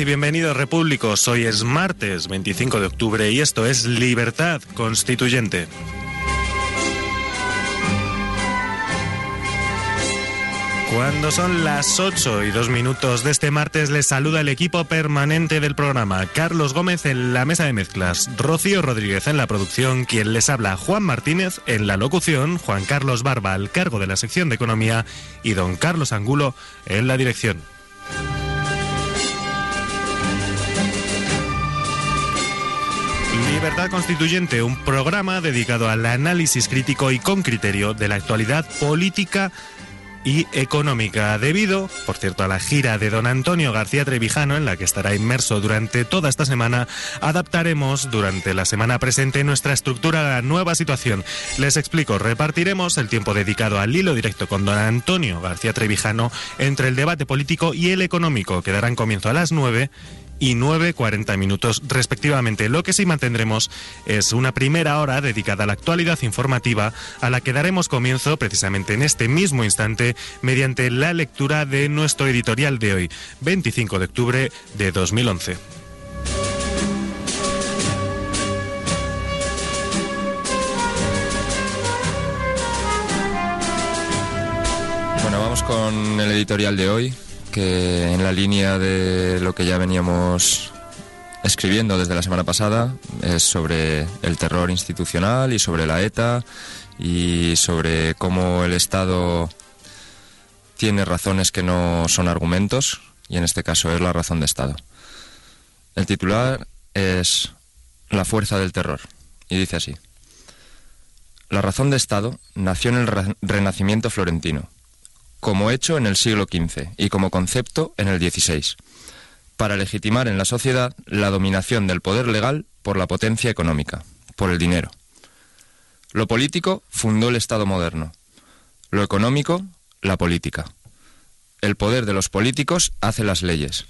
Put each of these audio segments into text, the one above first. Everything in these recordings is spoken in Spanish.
Y bienvenidos repúblicos. Hoy es martes 25 de octubre y esto es Libertad Constituyente. Cuando son las 8 y 2 minutos de este martes, les saluda el equipo permanente del programa. Carlos Gómez en la mesa de mezclas, Rocío Rodríguez en la producción, quien les habla Juan Martínez en la locución, Juan Carlos Barba al cargo de la sección de economía y don Carlos Angulo en la dirección. Libertad Constituyente, un programa dedicado al análisis crítico y con criterio de la actualidad política y económica, debido, por cierto, a la gira de don Antonio García Trevijano, en la que estará inmerso durante toda esta semana, adaptaremos durante la semana presente nuestra estructura a la nueva situación. Les explico, repartiremos el tiempo dedicado al hilo directo con don Antonio García Trevijano entre el debate político y el económico, que darán comienzo a las 9 y 9.40 minutos respectivamente. Lo que sí mantendremos es una primera hora dedicada a la actualidad informativa a la que daremos comienzo precisamente en este mismo instante mediante la lectura de nuestro editorial de hoy, 25 de octubre de 2011. Bueno, vamos con el editorial de hoy, que en la línea de lo que ya veníamos escribiendo desde la semana pasada es sobre el terror institucional y sobre la ETA y sobre cómo el Estado tiene razones que no son argumentos y en este caso es la razón de Estado. El titular es La fuerza del terror y dice así. La razón de Estado nació en el Renacimiento florentino como hecho en el siglo XV y como concepto en el XVI, para legitimar en la sociedad la dominación del poder legal por la potencia económica, por el dinero. Lo político fundó el Estado moderno, lo económico, la política. El poder de los políticos hace las leyes,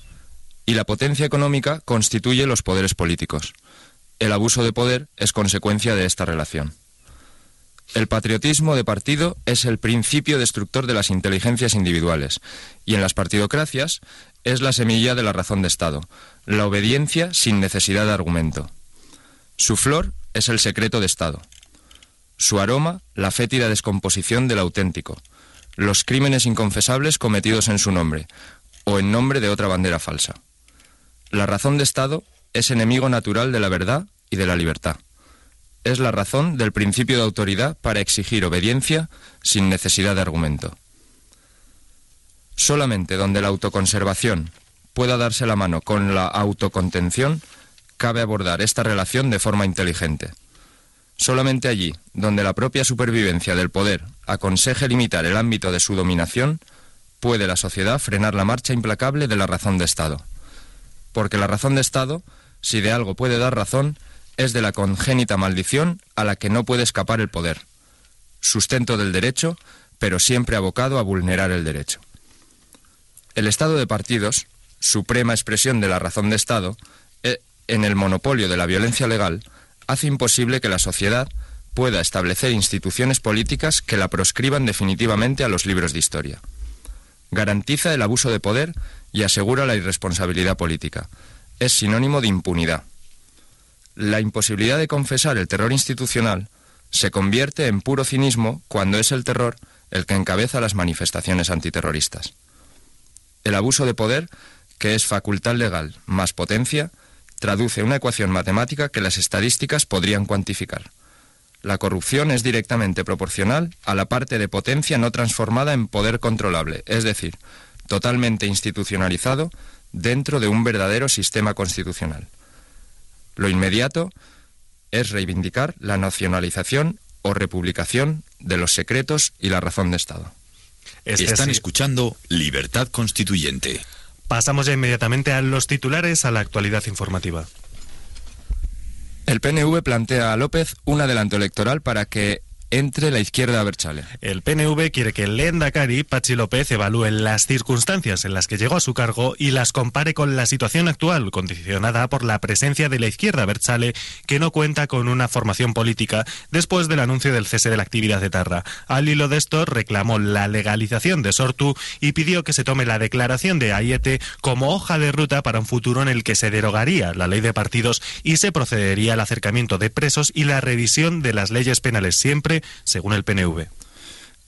y la potencia económica constituye los poderes políticos. El abuso de poder es consecuencia de esta relación. El patriotismo de partido es el principio destructor de las inteligencias individuales y en las partidocracias es la semilla de la razón de Estado, la obediencia sin necesidad de argumento. Su flor es el secreto de Estado. Su aroma, la fétida descomposición del auténtico, los crímenes inconfesables cometidos en su nombre o en nombre de otra bandera falsa. La razón de Estado es enemigo natural de la verdad y de la libertad es la razón del principio de autoridad para exigir obediencia sin necesidad de argumento. Solamente donde la autoconservación pueda darse la mano con la autocontención, cabe abordar esta relación de forma inteligente. Solamente allí, donde la propia supervivencia del poder aconseje limitar el ámbito de su dominación, puede la sociedad frenar la marcha implacable de la razón de Estado. Porque la razón de Estado, si de algo puede dar razón, es de la congénita maldición a la que no puede escapar el poder, sustento del derecho, pero siempre abocado a vulnerar el derecho. El Estado de partidos, suprema expresión de la razón de Estado, e, en el monopolio de la violencia legal, hace imposible que la sociedad pueda establecer instituciones políticas que la proscriban definitivamente a los libros de historia. Garantiza el abuso de poder y asegura la irresponsabilidad política. Es sinónimo de impunidad la imposibilidad de confesar el terror institucional se convierte en puro cinismo cuando es el terror el que encabeza las manifestaciones antiterroristas. El abuso de poder, que es facultad legal más potencia, traduce una ecuación matemática que las estadísticas podrían cuantificar. La corrupción es directamente proporcional a la parte de potencia no transformada en poder controlable, es decir, totalmente institucionalizado dentro de un verdadero sistema constitucional. Lo inmediato es reivindicar la nacionalización o republicación de los secretos y la razón de Estado. Este Están escuchando Libertad Constituyente. Pasamos ya inmediatamente a los titulares, a la actualidad informativa. El PNV plantea a López un adelanto electoral para que entre la izquierda Berchale. El PNV quiere que el Endacari, Pachi López, evalúe las circunstancias en las que llegó a su cargo y las compare con la situación actual, condicionada por la presencia de la izquierda Berchale, que no cuenta con una formación política después del anuncio del cese de la actividad de Tarra. Al hilo de esto, reclamó la legalización de Sortu y pidió que se tome la declaración de Ayete como hoja de ruta para un futuro en el que se derogaría la ley de partidos y se procedería al acercamiento de presos y la revisión de las leyes penales siempre según el PNV.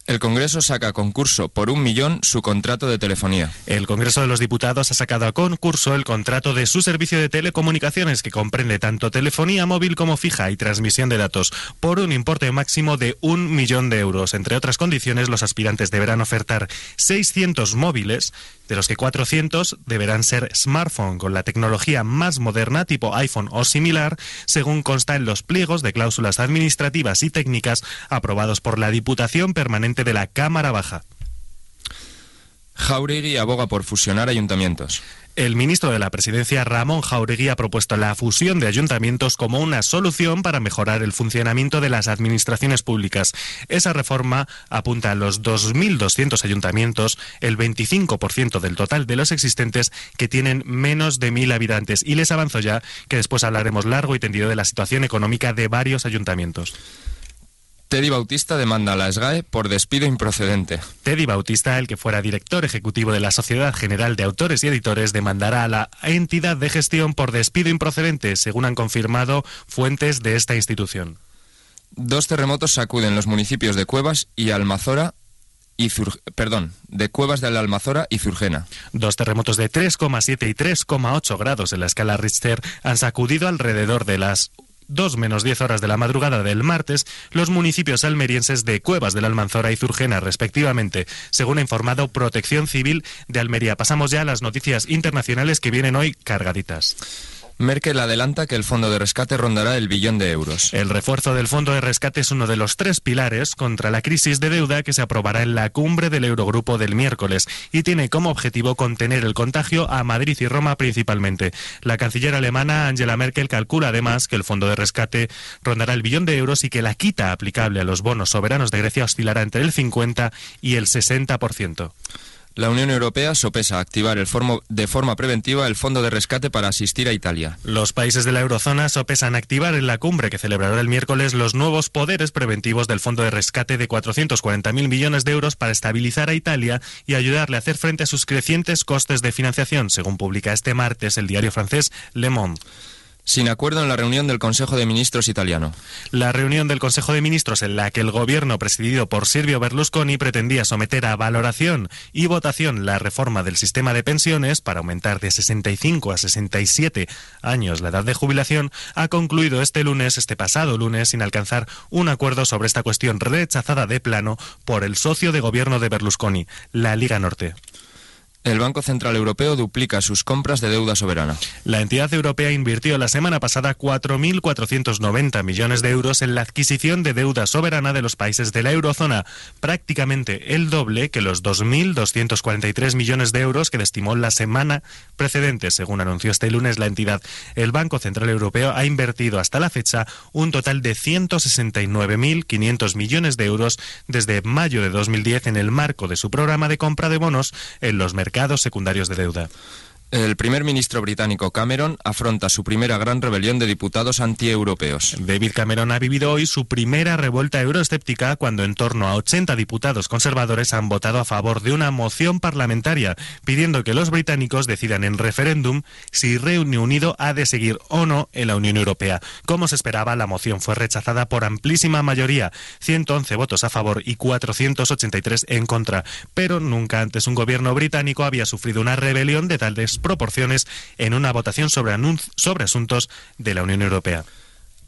El Congreso saca a concurso por un millón su contrato de telefonía. El Congreso de los Diputados ha sacado a concurso el contrato de su servicio de telecomunicaciones que comprende tanto telefonía móvil como fija y transmisión de datos por un importe máximo de un millón de euros. Entre otras condiciones, los aspirantes deberán ofertar 600 móviles de los que 400 deberán ser smartphone con la tecnología más moderna tipo iPhone o similar, según consta en los pliegos de cláusulas administrativas y técnicas aprobados por la Diputación Permanente de la Cámara Baja. Jauregui aboga por fusionar ayuntamientos. El ministro de la Presidencia, Ramón Jauregui, ha propuesto la fusión de ayuntamientos como una solución para mejorar el funcionamiento de las administraciones públicas. Esa reforma apunta a los 2.200 ayuntamientos, el 25% del total de los existentes que tienen menos de 1.000 habitantes. Y les avanzo ya que después hablaremos largo y tendido de la situación económica de varios ayuntamientos. Teddy Bautista demanda a la SGAE por despido improcedente. Teddy Bautista, el que fuera director ejecutivo de la Sociedad General de Autores y Editores, demandará a la entidad de gestión por despido improcedente, según han confirmado fuentes de esta institución. Dos terremotos sacuden los municipios de Cuevas y Almazora y perdón, de Cuevas de la Almazora y Zurgena. Dos terremotos de 3,7 y 3,8 grados en la escala Richter han sacudido alrededor de las 2 menos 10 horas de la madrugada del martes, los municipios almerienses de Cuevas del Almanzora y Zurgena, respectivamente, según ha informado Protección Civil de Almería. Pasamos ya a las noticias internacionales que vienen hoy cargaditas. Merkel adelanta que el fondo de rescate rondará el billón de euros. El refuerzo del fondo de rescate es uno de los tres pilares contra la crisis de deuda que se aprobará en la cumbre del Eurogrupo del miércoles y tiene como objetivo contener el contagio a Madrid y Roma principalmente. La canciller alemana Angela Merkel calcula además que el fondo de rescate rondará el billón de euros y que la quita aplicable a los bonos soberanos de Grecia oscilará entre el 50 y el 60%. La Unión Europea sopesa activar de forma preventiva el fondo de rescate para asistir a Italia. Los países de la eurozona sopesan activar en la cumbre que celebrará el miércoles los nuevos poderes preventivos del fondo de rescate de 440.000 millones de euros para estabilizar a Italia y ayudarle a hacer frente a sus crecientes costes de financiación, según publica este martes el diario francés Le Monde sin acuerdo en la reunión del Consejo de Ministros italiano. La reunión del Consejo de Ministros en la que el gobierno presidido por Silvio Berlusconi pretendía someter a valoración y votación la reforma del sistema de pensiones para aumentar de 65 a 67 años la edad de jubilación ha concluido este lunes, este pasado lunes, sin alcanzar un acuerdo sobre esta cuestión rechazada de plano por el socio de gobierno de Berlusconi, la Liga Norte. El Banco Central Europeo duplica sus compras de deuda soberana. La entidad europea invirtió la semana pasada 4.490 millones de euros en la adquisición de deuda soberana de los países de la eurozona, prácticamente el doble que los 2.243 millones de euros que estimó la semana precedente, según anunció este lunes la entidad. El Banco Central Europeo ha invertido hasta la fecha un total de 169.500 millones de euros desde mayo de 2010 en el marco de su programa de compra de bonos en los mercados secundarios de deuda. El primer ministro británico Cameron afronta su primera gran rebelión de diputados antieuropeos. David Cameron ha vivido hoy su primera revuelta euroescéptica cuando en torno a 80 diputados conservadores han votado a favor de una moción parlamentaria pidiendo que los británicos decidan en referéndum si Reino Unido ha de seguir o no en la Unión Europea. Como se esperaba, la moción fue rechazada por amplísima mayoría, 111 votos a favor y 483 en contra. Pero nunca antes un gobierno británico había sufrido una rebelión de tal proporciones en una votación sobre, sobre asuntos de la Unión Europea.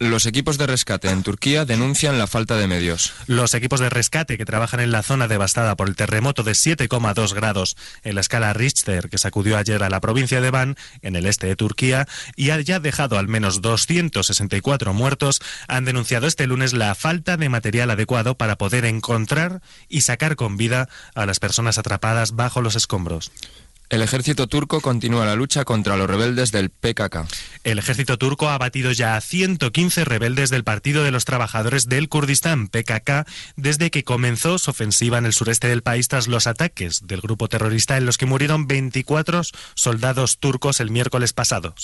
Los equipos de rescate en Turquía denuncian la falta de medios. Los equipos de rescate que trabajan en la zona devastada por el terremoto de 7,2 grados en la escala Richter que sacudió ayer a la provincia de Van, en el este de Turquía, y ha ya dejado al menos 264 muertos, han denunciado este lunes la falta de material adecuado para poder encontrar y sacar con vida a las personas atrapadas bajo los escombros. El ejército turco continúa la lucha contra los rebeldes del PKK. El ejército turco ha batido ya a 115 rebeldes del Partido de los Trabajadores del Kurdistán, PKK, desde que comenzó su ofensiva en el sureste del país tras los ataques del grupo terrorista en los que murieron 24 soldados turcos el miércoles pasado.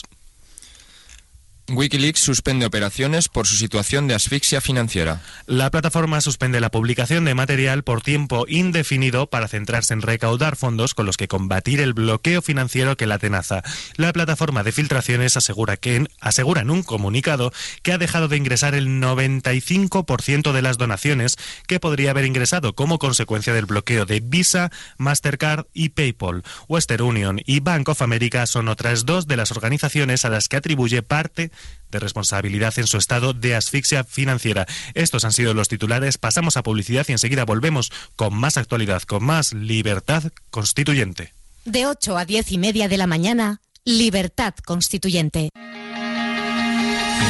Wikileaks suspende operaciones por su situación de asfixia financiera. La plataforma suspende la publicación de material por tiempo indefinido para centrarse en recaudar fondos con los que combatir el bloqueo financiero que la tenaza. La plataforma de filtraciones asegura, que, en un comunicado que ha dejado de ingresar el 95% de las donaciones que podría haber ingresado como consecuencia del bloqueo de Visa, Mastercard y PayPal. Western Union y Bank of America son otras dos de las organizaciones a las que atribuye parte de responsabilidad en su estado de asfixia financiera. Estos han sido los titulares. Pasamos a publicidad y enseguida volvemos con más actualidad, con más libertad constituyente. De 8 a 10 y media de la mañana, Libertad Constituyente.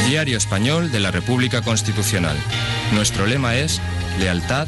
Diario Español de la República Constitucional. Nuestro lema es lealtad,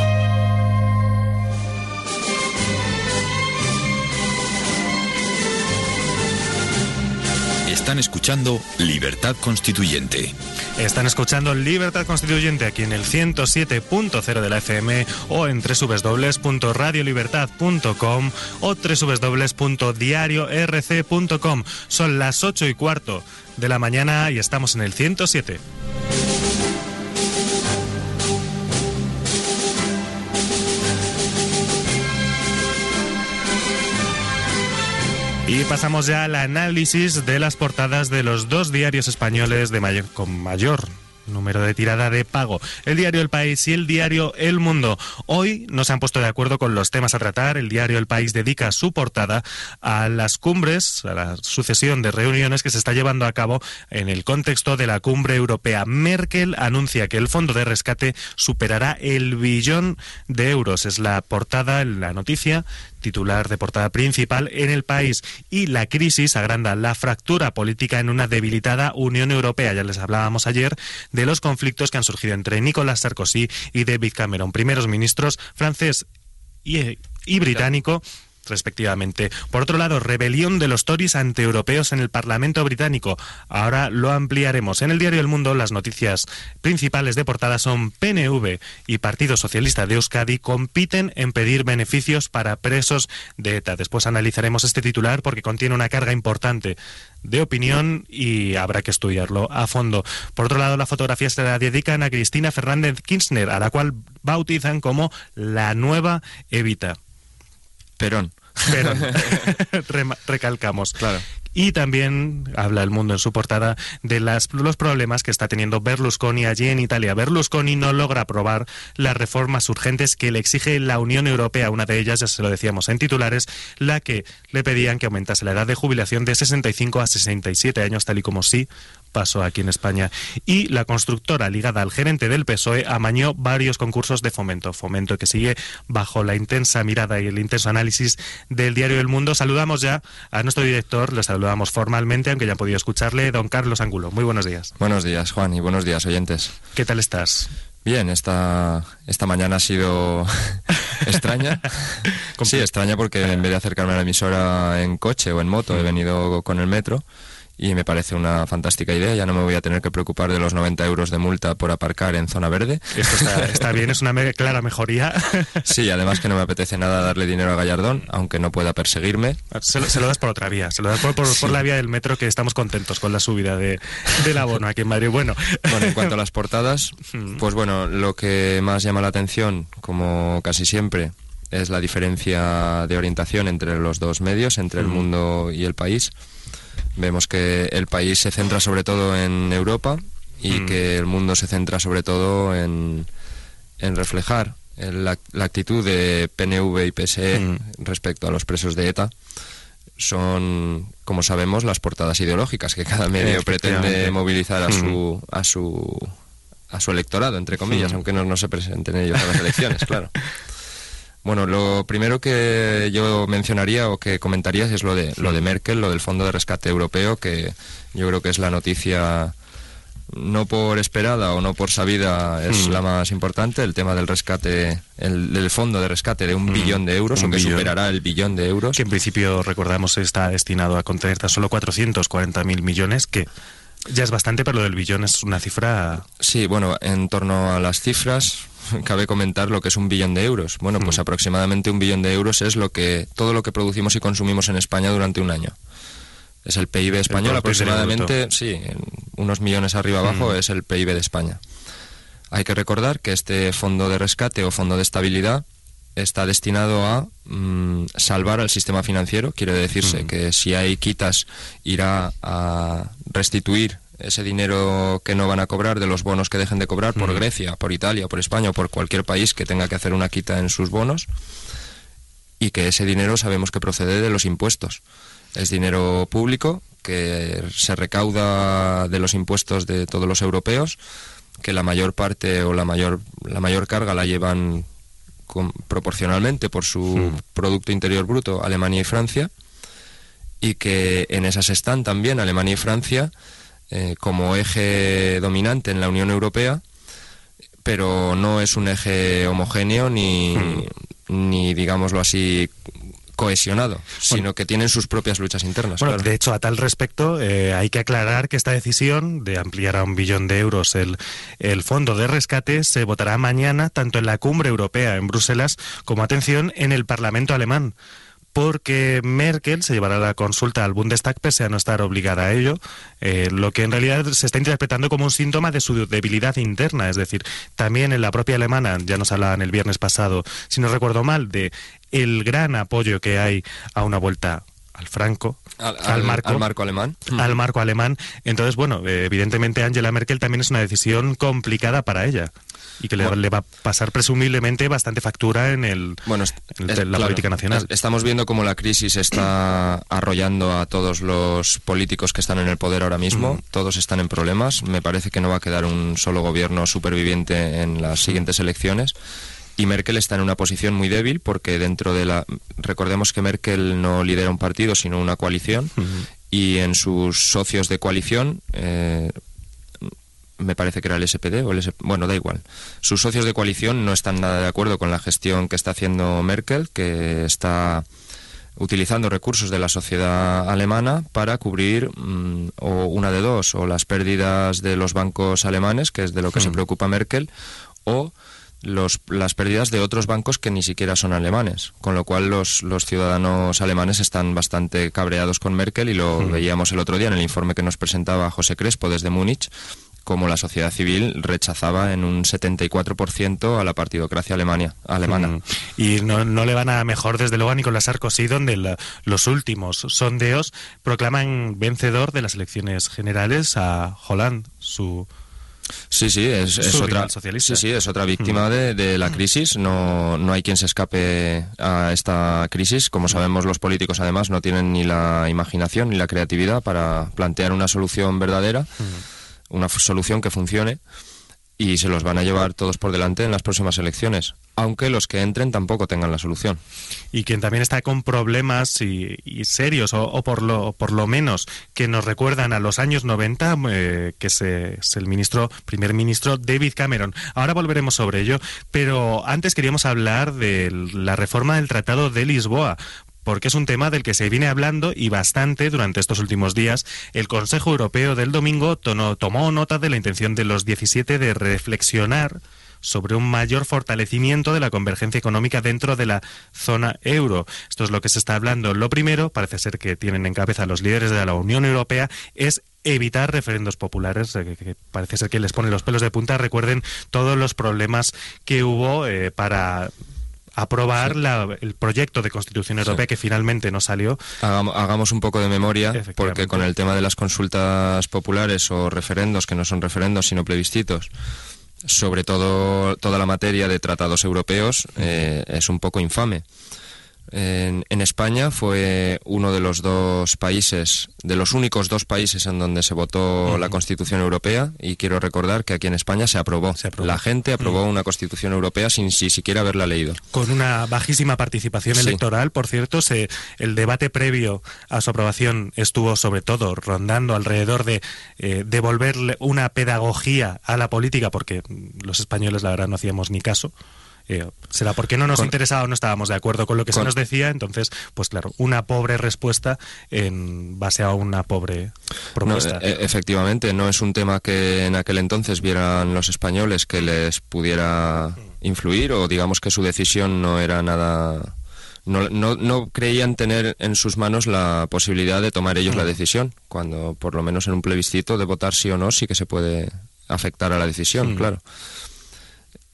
Están escuchando Libertad Constituyente. Están escuchando Libertad Constituyente aquí en el 107.0 de la FM o en www.radiolibertad.com o www.diariorc.com. Son las 8 y cuarto de la mañana y estamos en el 107. Y pasamos ya al análisis de las portadas de los dos diarios españoles de mayor, con mayor número de tirada de pago. El diario El País y el diario El Mundo. Hoy no se han puesto de acuerdo con los temas a tratar. El diario El País dedica su portada a las cumbres, a la sucesión de reuniones que se está llevando a cabo en el contexto de la cumbre europea. Merkel anuncia que el fondo de rescate superará el billón de euros. Es la portada, la noticia titular de portada principal en el país. Y la crisis agranda la fractura política en una debilitada Unión Europea. Ya les hablábamos ayer de los conflictos que han surgido entre Nicolás Sarkozy y David Cameron, primeros ministros francés y, y británico respectivamente. Por otro lado, rebelión de los Tories antieuropeos en el Parlamento británico. Ahora lo ampliaremos. En el diario El Mundo, las noticias principales de portada son PNV y Partido Socialista de Euskadi compiten en pedir beneficios para presos de ETA. Después analizaremos este titular porque contiene una carga importante de opinión y habrá que estudiarlo a fondo. Por otro lado, la fotografía se la dedican a Cristina Fernández Kirchner, a la cual bautizan como la nueva Evita. Perón. Perón. recalcamos. Claro. Y también habla el mundo en su portada de las, los problemas que está teniendo Berlusconi allí en Italia. Berlusconi no logra aprobar las reformas urgentes que le exige la Unión Europea. Una de ellas, ya se lo decíamos en titulares, la que le pedían que aumentase la edad de jubilación de 65 a 67 años, tal y como sí pasó aquí en España. Y la constructora ligada al gerente del PSOE amañó varios concursos de fomento. Fomento que sigue bajo la intensa mirada y el intenso análisis del diario El Mundo. Saludamos ya a nuestro director, le saludamos formalmente, aunque ya han podido escucharle, don Carlos Angulo. Muy buenos días. Buenos días, Juan, y buenos días, oyentes. ¿Qué tal estás? Bien, esta, esta mañana ha sido extraña. sí, extraña porque en vez de acercarme a la emisora en coche o en moto, he venido con el metro y me parece una fantástica idea. Ya no me voy a tener que preocupar de los 90 euros de multa por aparcar en zona verde. Esto está, bien, es una clara mejoría. Sí, además que no me apetece nada darle dinero a Gallardón, aunque no pueda perseguirme. Se lo, das por otra vía, se lo das por, la vía del metro, que estamos contentos con la subida de, del abono aquí en Madrid. Bueno. bueno, en cuanto a las portadas, pues bueno, lo que más llama la atención, como casi siempre, es la diferencia de orientación entre los dos medios, entre el mundo y el país. Vemos que el país se centra sobre todo en Europa y Mm. que el mundo se centra sobre todo en, en reflejar la, la actitud de PNV y PSE Mm. Respecto a los presos de ETA. Son, como sabemos, las portadas ideológicas que cada medio pretende movilizar a Mm. su, a su a su electorado, entre comillas, Mm. aunque no, no se presenten ellos a las elecciones, claro. Bueno, lo primero que yo mencionaría o que comentaría es lo de, lo de Merkel, lo del Fondo de Rescate Europeo, que yo creo que es la noticia no por esperada o no por sabida es Mm. la más importante, el tema del rescate, el, del fondo de rescate de un Mm, billón de euros, un o que billón. superará el billón de euros. que en principio, recordamos, está destinado a contener tan solo 440.000 millones, que ya es bastante, pero lo del billón es una cifra... Sí, bueno, en torno a las cifras, cabe comentar lo que es un billón de euros. Bueno, pues Mm. aproximadamente un billón de euros es lo que todo lo que producimos y consumimos en España durante un año. Es el PIB español, aproximadamente, sí, unos millones arriba abajo Mm. es el PIB de España. Hay que recordar que este fondo de rescate o fondo de estabilidad está destinado a mm, salvar al sistema financiero. Quiere decirse Mm. que si hay quitas irá a restituir ese dinero que no van a cobrar de los bonos que dejen de cobrar por Mm. Grecia, por Italia, por España o por cualquier país que tenga que hacer una quita en sus bonos y que ese dinero sabemos que procede de los impuestos. Es dinero público que se recauda de los impuestos de todos los europeos, que la mayor parte o la mayor la mayor carga la llevan con- proporcionalmente por su producto interior bruto Alemania y Francia y que en esas están también Alemania y Francia eh, como eje dominante en la Unión Europea pero no es un eje homogéneo ni, ni digámoslo así cohesionado, sino que tienen sus propias luchas internas. Bueno, claro. de hecho, a tal respecto, eh, hay que aclarar que esta decisión de ampliar a un billón de euros el, el fondo de rescate se votará mañana tanto en la cumbre europea en Bruselas como, atención, en el Parlamento alemán. Porque Merkel se llevará la consulta al Bundestag pese a no estar obligada a ello, eh, lo que en realidad se está interpretando como un síntoma de su debilidad interna. Es decir, también en la propia alemana, ya nos hablaban el viernes pasado, si no recuerdo mal, de el gran apoyo que hay a una vuelta al franco, al, al al- marco, al marco alemán. al marco alemán. Entonces, bueno, eh, evidentemente Angela Merkel también es una decisión complicada para ella y que le, Bueno. le va a pasar presumiblemente bastante factura en el Bueno, es- en es- la claro, política nacional. es- estamos viendo cómo la crisis está arrollando a todos los políticos que están en el poder ahora mismo. Mm. Todos están en problemas. Me parece que no va a quedar un solo gobierno superviviente en las siguientes elecciones. Y Merkel está en una posición muy débil porque dentro de la... Recordemos que Merkel no lidera un partido, sino una coalición. Y en sus socios de coalición... eh, me parece que era el SPD o el SP, bueno, da igual. Sus socios de coalición no están nada de acuerdo con la gestión que está haciendo Merkel, que está utilizando recursos de la sociedad alemana para cubrir mm, o una de dos, o las pérdidas de los bancos alemanes, que es de lo que se Hmm. preocupa Merkel, o los, las pérdidas de otros bancos que ni siquiera son alemanes, con lo cual los, los ciudadanos alemanes están bastante cabreados con Merkel y lo Hmm. veíamos el otro día en el informe que nos presentaba José Crespo desde Múnich, como la sociedad civil rechazaba en un 74% a la partidocracia alemania, alemana. Mm. Y no, no le van a mejor, desde luego, a Nicolás Sarkozy, donde la- los últimos sondeos proclaman vencedor de las elecciones generales a Holland, su... Sí, sí, es, otra. Sí, sí, es otra víctima de, de la crisis. No, no hay quien se escape a esta crisis. Como sabemos, los políticos además no tienen ni la imaginación ni la creatividad para plantear una solución verdadera, una solución que funcione. Y se los van a llevar todos por delante en las próximas elecciones, aunque los que entren tampoco tengan la solución. y quien también está con problemas y, serios, o, por, lo, por lo menos que nos recuerdan a los años 90, eh, que es, es el ministro, primer ministro David Cameron. Ahora volveremos sobre ello, pero antes queríamos hablar de la reforma del Tratado de Lisboa porque es un tema del que se viene hablando y bastante durante estos últimos días. El Consejo Europeo del domingo tomó nota de la intención de los 17 de reflexionar sobre un mayor fortalecimiento de la convergencia económica dentro de la zona euro. Esto es lo que se está hablando. Lo primero, parece ser que tienen en cabeza los líderes de la Unión Europea, es evitar referendos populares, eh, que parece ser que les pone los pelos de punta. Recuerden todos los problemas que hubo eh, para aprobar el proyecto de Constitución Europea que finalmente no salió. Hagamos, un poco de memoria, porque con el tema de las consultas populares o referendos, que no son referendos sino plebiscitos, sobre todo toda la materia de tratados europeos, eh, es un poco infame. En, España fue uno de los dos países, de los únicos dos países en donde se votó la Constitución Europea y quiero recordar que aquí en España se aprobó. La gente aprobó una Constitución Europea sin, siquiera haberla leído. Con una bajísima participación electoral, por cierto, se, el debate previo a su aprobación estuvo sobre todo rondando alrededor de eh, devolverle una pedagogía a la política, porque los españoles la verdad no hacíamos ni caso. Eh, será porque no nos interesaba o no estábamos de acuerdo con lo que se nos decía, entonces, pues claro, una pobre respuesta en base a una pobre propuesta. E-, efectivamente, no es un tema que en aquel entonces vieran los españoles que les pudiera influir o digamos que su decisión no era nada... No, no, no, creían tener en sus manos la posibilidad de tomar ellos la mm. decisión, cuando por lo menos en un plebiscito de votar sí o no sí que se puede afectar a la decisión, mm. claro.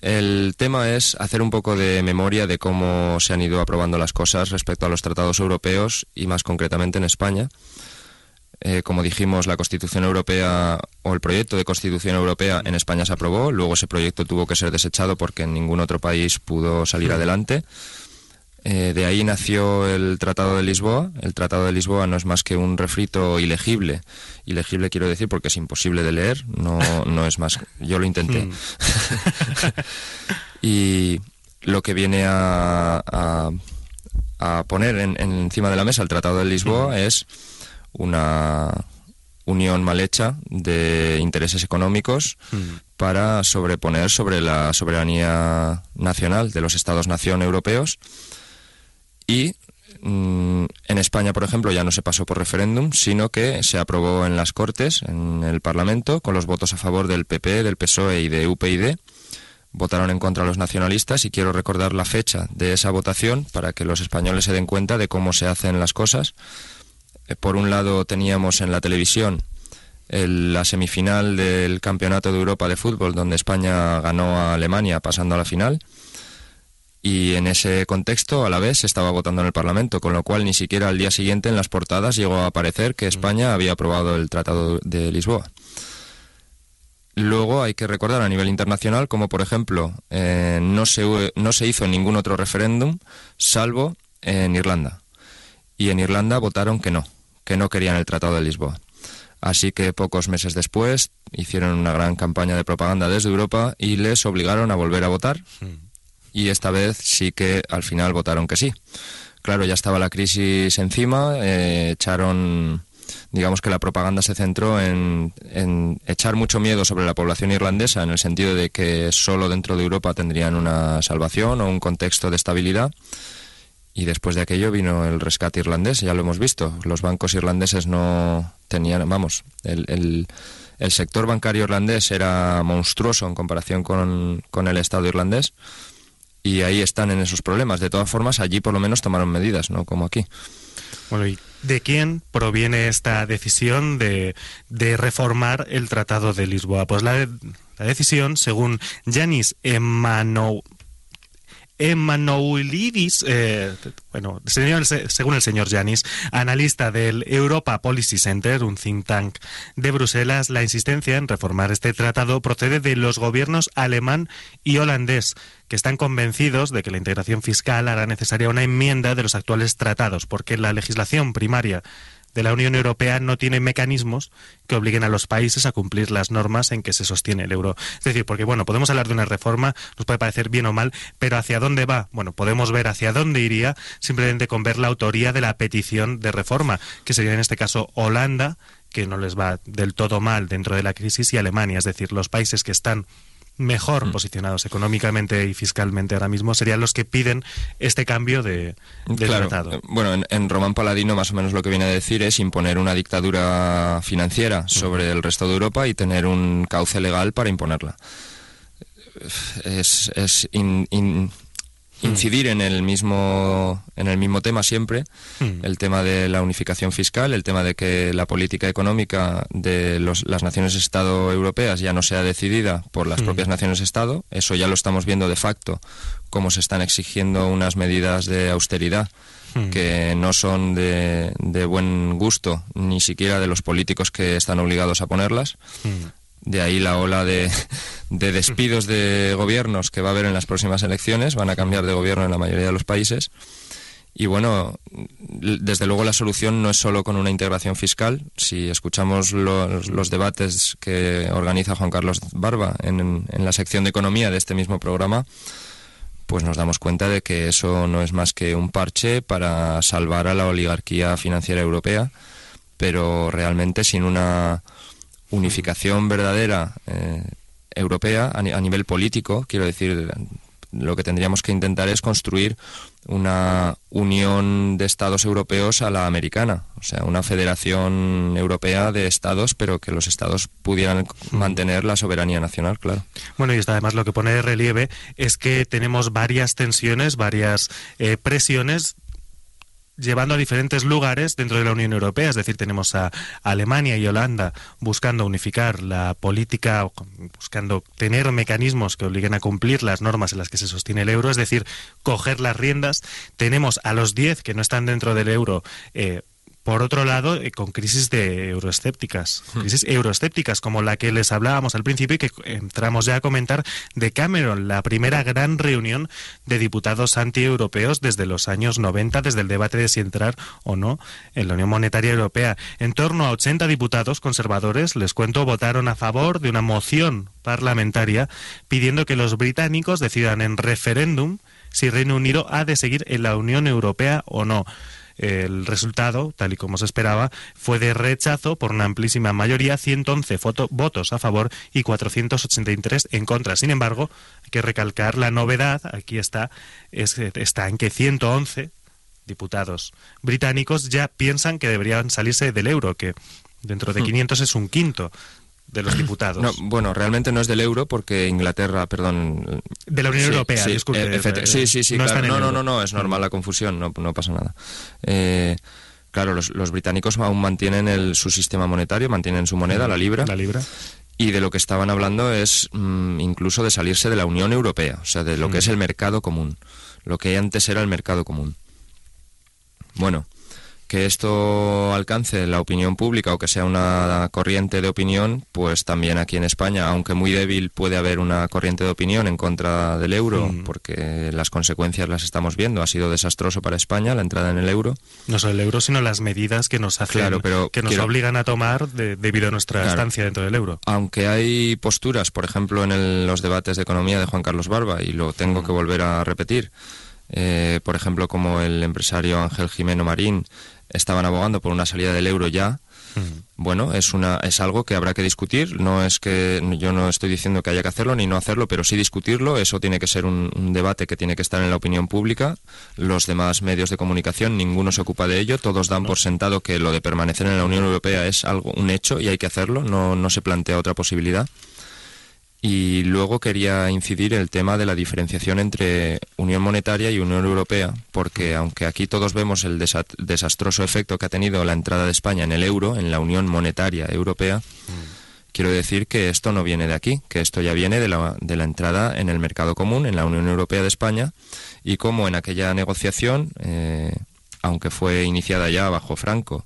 El tema es hacer un poco de memoria de cómo se han ido aprobando las cosas respecto a los tratados europeos y más concretamente en España. Eh, como dijimos, la Constitución Europea o el proyecto de Constitución Europea en España se aprobó, luego ese proyecto tuvo que ser desechado porque en ningún otro país pudo salir adelante. Eh, de ahí nació el Tratado de Lisboa. El Tratado de Lisboa no es más que un refrito ilegible. Ilegible quiero decir porque es imposible de leer, no, no es más. Yo lo intenté. Hmm. y lo que viene a, a, poner en, encima de la mesa el Tratado de Lisboa hmm. es una unión mal hecha de intereses económicos hmm. para sobreponer sobre la soberanía nacional de los Estados-nación europeos y mm, en España, por ejemplo, ya no se pasó por referéndum, sino que se aprobó en las Cortes, en el Parlamento, con los votos a favor del PP, del PSOE y de UPyD. Votaron en contra los nacionalistas y quiero recordar la fecha de esa votación para que los españoles se den cuenta de cómo se hacen las cosas. Eh, por un lado teníamos en la televisión la semifinal del Campeonato de Europa de Fútbol, donde España ganó a Alemania pasando a la final y en ese contexto a la vez se estaba votando en el Parlamento, con lo cual ni siquiera al día siguiente en las portadas llegó a aparecer que España había aprobado el Tratado de Lisboa. Luego hay que recordar a nivel internacional como, por ejemplo, eh, no, se, no se hizo ningún otro referéndum salvo en Irlanda. Y en Irlanda votaron que no, que no querían el Tratado de Lisboa. Así que pocos meses después hicieron una gran campaña de propaganda desde Europa y les obligaron a volver a votar y esta vez sí que al final votaron que sí. Claro, ya estaba la crisis encima, eh, echaron, digamos que la propaganda se centró en, echar mucho miedo sobre la población irlandesa en el sentido de que solo dentro de Europa tendrían una salvación o un contexto de estabilidad. Y después de aquello vino el rescate irlandés, ya lo hemos visto. Los bancos irlandeses no tenían, vamos, el, el, sector bancario irlandés era monstruoso en comparación con, con el Estado irlandés y ahí están en esos problemas. De todas formas, allí por lo menos tomaron medidas, ¿no? Como aquí. Bueno, ¿y de quién proviene esta decisión de, de reformar el Tratado de Lisboa? Pues la, la decisión, según Yanis Emanou, Emanuelidis, eh, bueno, según el señor Yanis, analista del Europa Policy Center, un think tank de Bruselas, la insistencia en reformar este tratado procede de los gobiernos alemán y holandés, que están convencidos de que la integración fiscal hará necesaria una enmienda de los actuales tratados, porque la legislación primaria de la Unión Europea no tiene mecanismos que obliguen a los países a cumplir las normas en que se sostiene el euro. Es decir, porque bueno, podemos hablar de una reforma, nos puede parecer bien o mal, pero ¿hacia dónde va? Bueno, podemos ver hacia dónde iría simplemente con ver la autoría de la petición de reforma, que sería en este caso Holanda, que no les va del todo mal dentro de la crisis, y Alemania, es decir, los países que están mejor mm. posicionados económicamente y fiscalmente ahora mismo serían los que piden este cambio de, tratado. Eh, bueno, en, Román Paladino más o menos lo que viene a decir es imponer una dictadura financiera sobre el resto de Europa y tener un cauce legal para imponerla. Es, incidir en el mismo en el mismo tema siempre Mm. el tema de la unificación fiscal el tema de que la política económica de los- las naciones estado europeas ya no sea decidida por las Mm. propias naciones estado eso ya lo estamos viendo de facto cómo se están exigiendo unas medidas de austeridad Mm. que no son de, de buen gusto ni siquiera de los políticos que están obligados a ponerlas Mm. De ahí la ola de, de despidos de gobiernos que va a haber en las próximas elecciones. Van a cambiar de gobierno en la mayoría de los países. Y bueno, desde luego la solución no es solo con una integración fiscal. Si escuchamos los, los debates que organiza Juan Carlos Barba en, en la sección de economía de este mismo programa, pues nos damos cuenta de que eso no es más que un parche para salvar a la oligarquía financiera europea, pero realmente sin una unificación verdadera eh, europea a, ni- a nivel político, quiero decir, lo que tendríamos que intentar es construir una unión de estados europeos a la americana, o sea, una federación europea de estados, pero que los estados pudieran mantener la soberanía nacional, claro. Bueno, y además lo que pone de relieve es que tenemos varias tensiones, varias eh, presiones llevando a diferentes lugares dentro de la Unión Europea. Es decir, tenemos a Alemania y Holanda buscando unificar la política, buscando tener mecanismos que obliguen a cumplir las normas en las que se sostiene el euro, es decir, coger las riendas. Tenemos a los 10 que no están dentro del euro. eh, por otro lado, eh, con crisis de euroescépticas, crisis euroescépticas como la que les hablábamos al principio y que entramos ya a comentar de Cameron, la primera gran reunión de diputados antieuropeos desde los años 90, desde el debate de si entrar o no en la Unión Monetaria Europea. En torno a 80 diputados conservadores, les cuento, votaron a favor de una moción parlamentaria pidiendo que los británicos decidan en referéndum si Reino Unido ha de seguir en la Unión Europea o no. El resultado, tal y como se esperaba, fue de rechazo por una amplísima mayoría, 111 foto- votos a favor y 483 en contra. Sin embargo, hay que recalcar la novedad, aquí está, es, está en que 111 diputados británicos ya piensan que deberían salirse del euro, que dentro de 500 es un quinto de los diputados. No, bueno, realmente no es del euro porque Inglaterra, perdón. De la Unión Sí, Europea, sí, disculpe. eh, eh, sí, sí, sí, no claro. No, no, no, es normal la confusión, no, no pasa nada. Eh, claro, los, los británicos aún mantienen el, su sistema monetario, mantienen su moneda, la libra. La libra. Y de lo que estaban hablando es mm, incluso de salirse de la Unión Europea, o sea, de lo que Mm. es el mercado común, lo que antes era el mercado común. Bueno, que esto alcance la opinión pública o que sea una corriente de opinión, pues también aquí en España, aunque muy débil, puede haber una corriente de opinión en contra del euro, Mm. porque las consecuencias las estamos viendo. Ha sido desastroso para España la entrada en el euro. No solo el euro, sino las medidas que nos hacen, Claro, pero que nos quiero- obligan a tomar de- debido a nuestra Claro. estancia dentro del euro. Aunque hay posturas, por ejemplo, en el- los debates de economía de Juan Carlos Barba, y lo tengo que volver a repetir, eh, por ejemplo, como el empresario Ángel Jimeno Marín estaban abogando por una salida del euro ya, bueno, es una es algo que habrá que discutir. No es que yo no estoy diciendo que haya que hacerlo ni no hacerlo, pero sí discutirlo. Eso tiene que ser un, un debate que tiene que estar en la opinión pública. Los demás medios de comunicación ninguno se ocupa de ello. Todos dan por sentado que lo de permanecer en la Unión Europea es algo un hecho y hay que hacerlo. No no se plantea otra posibilidad. Y luego quería incidir el tema de la diferenciación entre Unión Monetaria y Unión Europea, porque aunque aquí todos vemos el desa- desastroso efecto que ha tenido la entrada de España en el euro, en la Unión Monetaria Europea, quiero decir que esto no viene de aquí, que esto ya viene de la, de la entrada en el mercado común, en la Unión Europea de España, y como en aquella negociación, eh, aunque fue iniciada ya bajo Franco,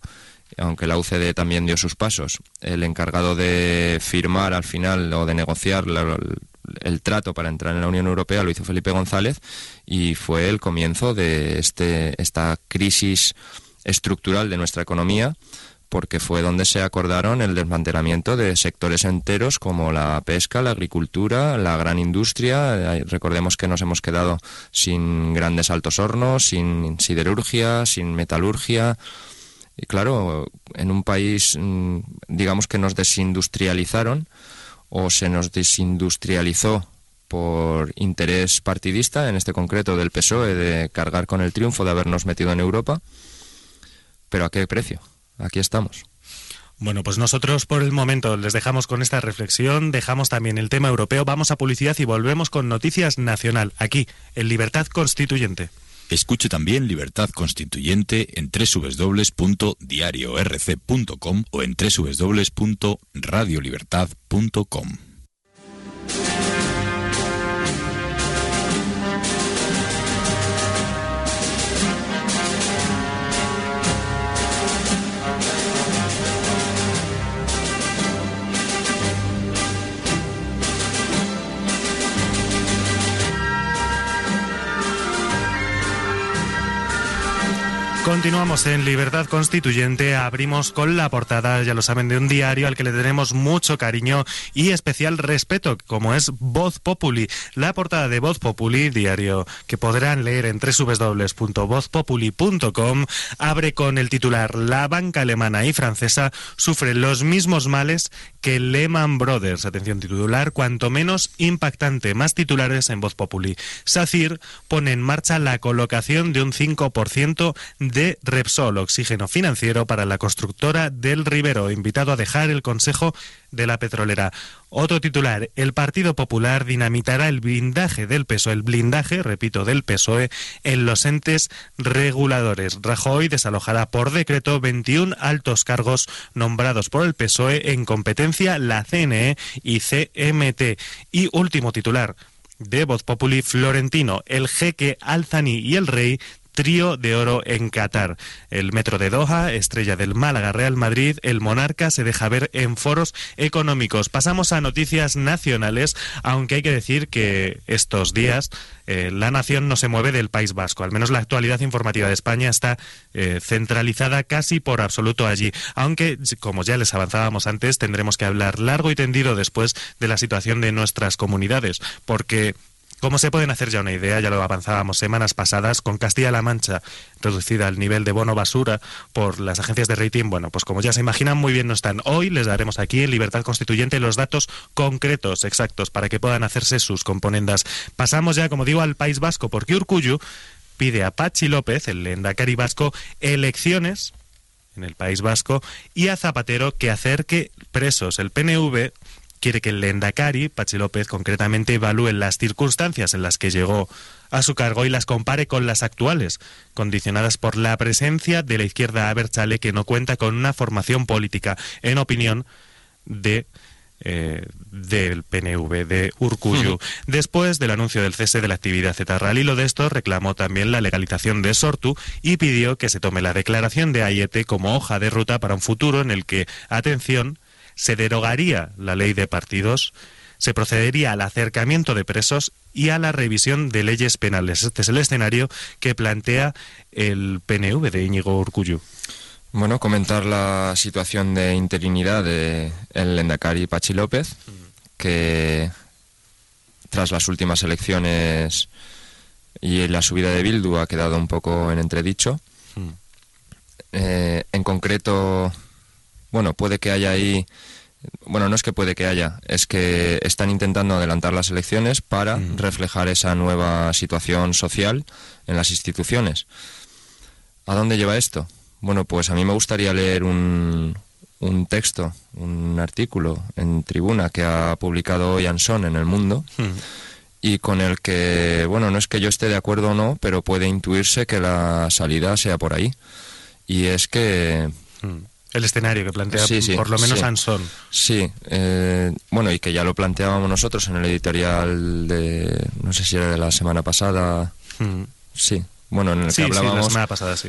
aunque la UCD también dio sus pasos, el encargado de firmar al final o de negociar el trato para entrar en la Unión Europea lo hizo Felipe González y fue el comienzo de este, esta crisis estructural de nuestra economía porque fue donde se acordaron el desmantelamiento de sectores enteros como la pesca, la agricultura, la gran industria. Recordemos que nos hemos quedado sin grandes altos hornos, sin siderurgia, sin metalurgia. Y claro, en un país, mm, digamos que nos desindustrializaron o se nos desindustrializó por interés partidista, en este concreto del PSOE, de cargar con el triunfo de habernos metido en Europa. Pero ¿a qué precio? Aquí estamos. Bueno, pues nosotros por el momento les dejamos con esta reflexión, dejamos también el tema europeo, vamos a publicidad y volvemos con Noticias Nacional, aquí, en Libertad Constituyente. Escuche también Libertad Constituyente en www.diariorc.com o en www.radiolibertad.com. Continuamos en Libertad Constituyente, abrimos con la portada, ya lo saben, de un diario al que le tenemos mucho cariño y especial respeto, como es Voz Populi. La portada de Voz Populi, diario que podrán leer en www.vozpopuli.com, abre con el titular La banca alemana y francesa sufren los mismos males que Lehman Brothers. Atención titular, cuanto menos impactante. Más titulares en Voz Populi. SACIR pone en marcha la colocación de un 5% de Repsol, oxígeno financiero para la constructora del Rivero, invitado a dejar el Consejo de la Petrolera. Otro titular, el Partido Popular dinamitará el blindaje del PSOE, el blindaje, repito, del PSOE en los entes reguladores. Rajoy desalojará por decreto 21 altos cargos nombrados por el PSOE en competencia la CNE y CMT. Y último titular, de Voz Populi Florentino, el jeque Alzani y el rey trío de oro en Qatar. El Metro de Doha, estrella del Málaga Real Madrid, el monarca se deja ver en foros económicos. Pasamos a noticias nacionales, aunque hay que decir que estos días eh, la nación no se mueve del País Vasco. Al menos la actualidad informativa de España está eh, centralizada casi por absoluto allí. Aunque, como ya les avanzábamos antes, tendremos que hablar largo y tendido después de la situación de nuestras comunidades, porque como se pueden hacer ya una idea, ya lo avanzábamos semanas pasadas, con Castilla-La Mancha reducida al nivel de bono basura por las agencias de rating, bueno, pues como ya se imaginan, muy bien no están. Hoy les daremos aquí en Libertad Constituyente los datos concretos, exactos, para que puedan hacerse sus componendas. Pasamos ya, como digo, al País Vasco, porque Urcuyu pide a Pachi López, el Endacari vasco, elecciones en el País Vasco y a Zapatero que acerque presos el PNV quiere que el Lendakari, Pachi López, concretamente evalúe las circunstancias en las que llegó a su cargo y las compare con las actuales, condicionadas por la presencia de la izquierda Abertzale que no cuenta con una formación política, en opinión de eh, del PNV de Urcuyu. Después del anuncio del cese de la actividad Z lo de esto reclamó también la legalización de Sortu y pidió que se tome la declaración de Ayete como hoja de ruta para un futuro en el que, atención, se derogaría la ley de partidos, se procedería al acercamiento de presos y a la revisión de leyes penales. Este es el escenario que plantea el PNV de Íñigo Urcuyu. Bueno, comentar la situación de interinidad de el Endacari Pachi López, que tras las últimas elecciones y la subida de Bildu ha quedado un poco en entredicho. Mm. Eh, en concreto, bueno, puede que haya ahí bueno, no es que puede que haya, es que están intentando adelantar las elecciones para mm. reflejar esa nueva situación social en las instituciones. ¿A dónde lleva esto? Bueno, pues a mí me gustaría leer un, un texto, un artículo en tribuna que ha publicado hoy Anson en El Mundo mm. y con el que, bueno, no es que yo esté de acuerdo o no, pero puede intuirse que la salida sea por ahí. Y es que... Mm. El escenario que plantea por lo menos Anson. Sí, eh, bueno, y que ya lo planteábamos nosotros en el editorial de, no sé si era de la semana pasada. Mm. Sí, bueno, en el que hablábamos,